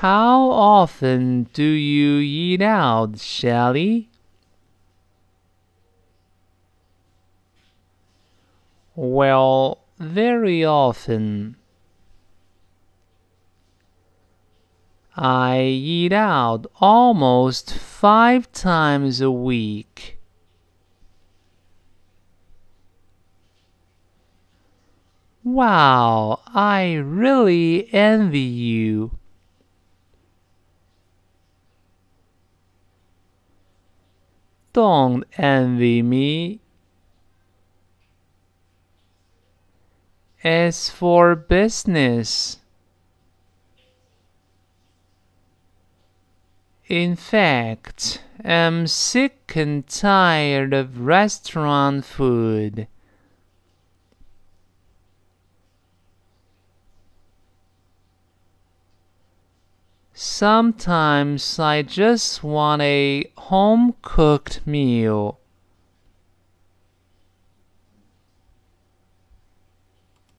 How often do you eat out, Shelly? Well, very often. I eat out almost five times a week. Wow, I really envy you. Don't envy me. As for business, in fact, I'm sick and tired of restaurant food. Sometimes I just want a home cooked meal.